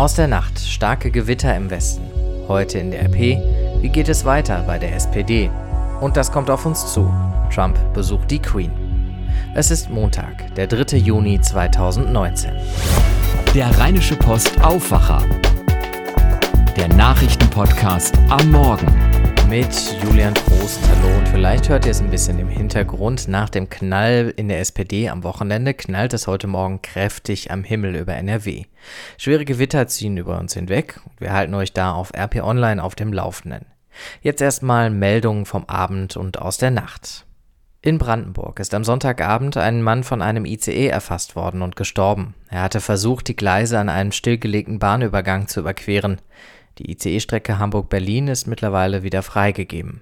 Aus der Nacht starke Gewitter im Westen. Heute in der RP. Wie geht es weiter bei der SPD? Und das kommt auf uns zu. Trump besucht die Queen. Es ist Montag, der 3. Juni 2019. Der Rheinische Post Aufwacher. Der Nachrichtenpodcast am Morgen mit Julian Trost. Hallo und vielleicht hört ihr es ein bisschen im Hintergrund. Nach dem Knall in der SPD am Wochenende knallt es heute Morgen kräftig am Himmel über NRW. Schwere Gewitter ziehen über uns hinweg und wir halten euch da auf RP Online auf dem Laufenden. Jetzt erstmal Meldungen vom Abend und aus der Nacht. In Brandenburg ist am Sonntagabend ein Mann von einem ICE erfasst worden und gestorben. Er hatte versucht, die Gleise an einem stillgelegten Bahnübergang zu überqueren. Die ICE-Strecke Hamburg-Berlin ist mittlerweile wieder freigegeben.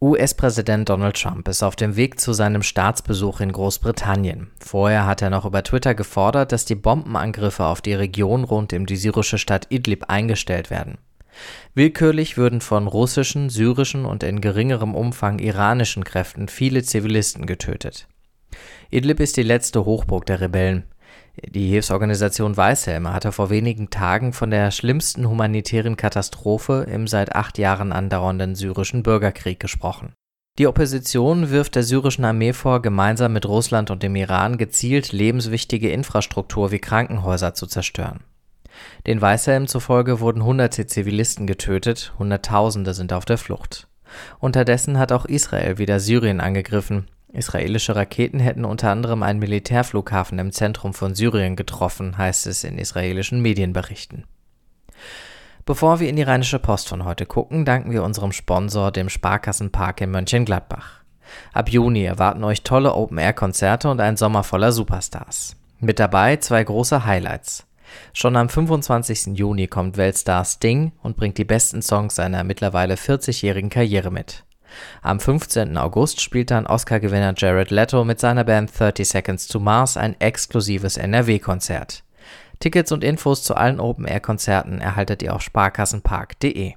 US-Präsident Donald Trump ist auf dem Weg zu seinem Staatsbesuch in Großbritannien. Vorher hat er noch über Twitter gefordert, dass die Bombenangriffe auf die Region rund um die syrische Stadt Idlib eingestellt werden. Willkürlich würden von russischen, syrischen und in geringerem Umfang iranischen Kräften viele Zivilisten getötet. Idlib ist die letzte Hochburg der Rebellen. Die Hilfsorganisation Weißhelme hatte vor wenigen Tagen von der schlimmsten humanitären Katastrophe im seit acht Jahren andauernden syrischen Bürgerkrieg gesprochen. Die Opposition wirft der syrischen Armee vor, gemeinsam mit Russland und dem Iran gezielt lebenswichtige Infrastruktur wie Krankenhäuser zu zerstören. Den Weißhelmen zufolge wurden hunderte Zivilisten getötet, Hunderttausende sind auf der Flucht. Unterdessen hat auch Israel wieder Syrien angegriffen, Israelische Raketen hätten unter anderem einen Militärflughafen im Zentrum von Syrien getroffen, heißt es in israelischen Medienberichten. Bevor wir in die Rheinische Post von heute gucken, danken wir unserem Sponsor, dem Sparkassenpark in Mönchengladbach. Ab Juni erwarten euch tolle Open-Air-Konzerte und ein Sommer voller Superstars. Mit dabei zwei große Highlights. Schon am 25. Juni kommt Weltstar Sting und bringt die besten Songs seiner mittlerweile 40-jährigen Karriere mit. Am 15. August spielt dann Oscar-Gewinner Jared Leto mit seiner Band 30 Seconds to Mars ein exklusives NRW-Konzert. Tickets und Infos zu allen Open-Air-Konzerten erhaltet ihr auf sparkassenpark.de.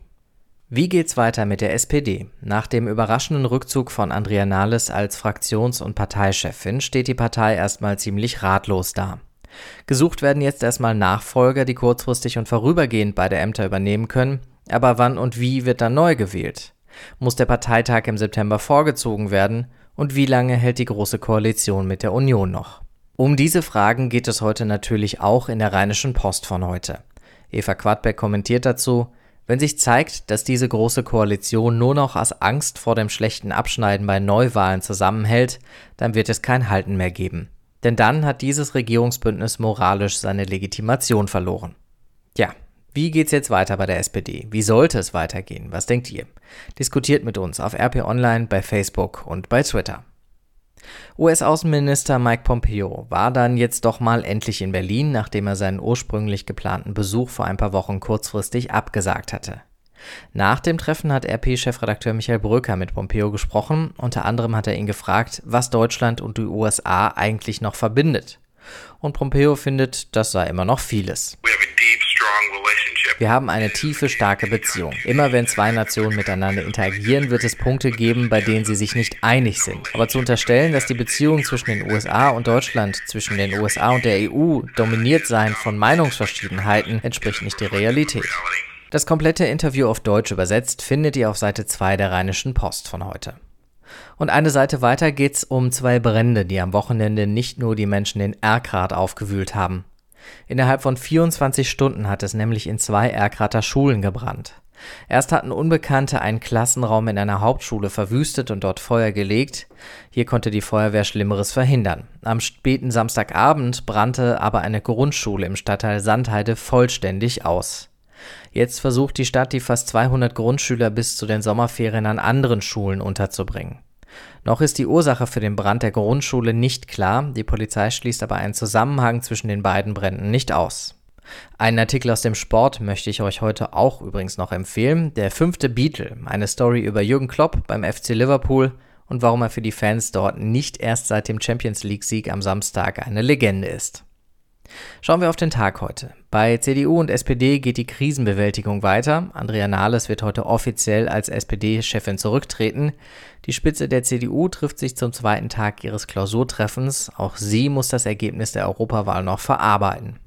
Wie geht's weiter mit der SPD? Nach dem überraschenden Rückzug von Andrea Nahles als Fraktions- und Parteichefin steht die Partei erstmal ziemlich ratlos da. Gesucht werden jetzt erstmal Nachfolger, die kurzfristig und vorübergehend beide Ämter übernehmen können, aber wann und wie wird dann neu gewählt? Muss der Parteitag im September vorgezogen werden? Und wie lange hält die Große Koalition mit der Union noch? Um diese Fragen geht es heute natürlich auch in der Rheinischen Post von heute. Eva Quadbeck kommentiert dazu, wenn sich zeigt, dass diese große Koalition nur noch aus Angst vor dem schlechten Abschneiden bei Neuwahlen zusammenhält, dann wird es kein Halten mehr geben. Denn dann hat dieses Regierungsbündnis moralisch seine Legitimation verloren. Ja, wie geht's jetzt weiter bei der SPD? Wie sollte es weitergehen? Was denkt ihr? Diskutiert mit uns auf RP Online, bei Facebook und bei Twitter. US-Außenminister Mike Pompeo war dann jetzt doch mal endlich in Berlin, nachdem er seinen ursprünglich geplanten Besuch vor ein paar Wochen kurzfristig abgesagt hatte. Nach dem Treffen hat RP-Chefredakteur Michael Bröker mit Pompeo gesprochen. Unter anderem hat er ihn gefragt, was Deutschland und die USA eigentlich noch verbindet. Und Pompeo findet, das sei immer noch vieles. Wir haben eine tiefe, starke Beziehung. Immer wenn zwei Nationen miteinander interagieren, wird es Punkte geben, bei denen sie sich nicht einig sind. Aber zu unterstellen, dass die Beziehung zwischen den USA und Deutschland, zwischen den USA und der EU dominiert seien von Meinungsverschiedenheiten, entspricht nicht der Realität. Das komplette Interview auf Deutsch übersetzt findet ihr auf Seite 2 der Rheinischen Post von heute. Und eine Seite weiter geht's um zwei Brände, die am Wochenende nicht nur die Menschen in Erkrath aufgewühlt haben. Innerhalb von 24 Stunden hat es nämlich in zwei Erkrater Schulen gebrannt. Erst hatten Unbekannte einen Klassenraum in einer Hauptschule verwüstet und dort Feuer gelegt. Hier konnte die Feuerwehr Schlimmeres verhindern. Am späten Samstagabend brannte aber eine Grundschule im Stadtteil Sandheide vollständig aus. Jetzt versucht die Stadt, die fast 200 Grundschüler bis zu den Sommerferien an anderen Schulen unterzubringen. Noch ist die Ursache für den Brand der Grundschule nicht klar, die Polizei schließt aber einen Zusammenhang zwischen den beiden Bränden nicht aus. Einen Artikel aus dem Sport möchte ich euch heute auch übrigens noch empfehlen. Der fünfte Beatle, eine Story über Jürgen Klopp beim FC Liverpool und warum er für die Fans dort nicht erst seit dem Champions League-Sieg am Samstag eine Legende ist. Schauen wir auf den Tag heute. Bei CDU und SPD geht die Krisenbewältigung weiter. Andrea Nahles wird heute offiziell als SPD-Chefin zurücktreten. Die Spitze der CDU trifft sich zum zweiten Tag ihres Klausurtreffens. Auch sie muss das Ergebnis der Europawahl noch verarbeiten.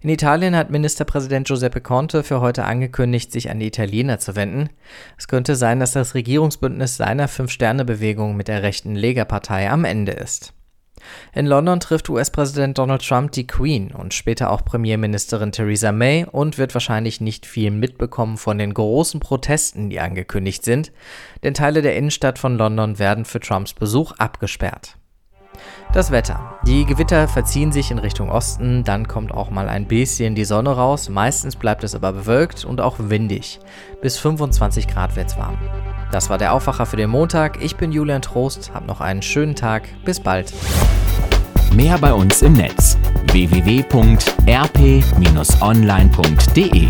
In Italien hat Ministerpräsident Giuseppe Conte für heute angekündigt, sich an die Italiener zu wenden. Es könnte sein, dass das Regierungsbündnis seiner Fünf-Sterne-Bewegung mit der rechten Lega-Partei am Ende ist. In London trifft US-Präsident Donald Trump die Queen und später auch Premierministerin Theresa May und wird wahrscheinlich nicht viel mitbekommen von den großen Protesten, die angekündigt sind, denn Teile der Innenstadt von London werden für Trumps Besuch abgesperrt. Das Wetter. Die Gewitter verziehen sich in Richtung Osten, dann kommt auch mal ein bisschen die Sonne raus, meistens bleibt es aber bewölkt und auch windig. Bis 25 Grad wird's warm. Das war der Aufwacher für den Montag. Ich bin Julian Trost, hab noch einen schönen Tag. Bis bald. Mehr bei uns im Netz www.rp-online.de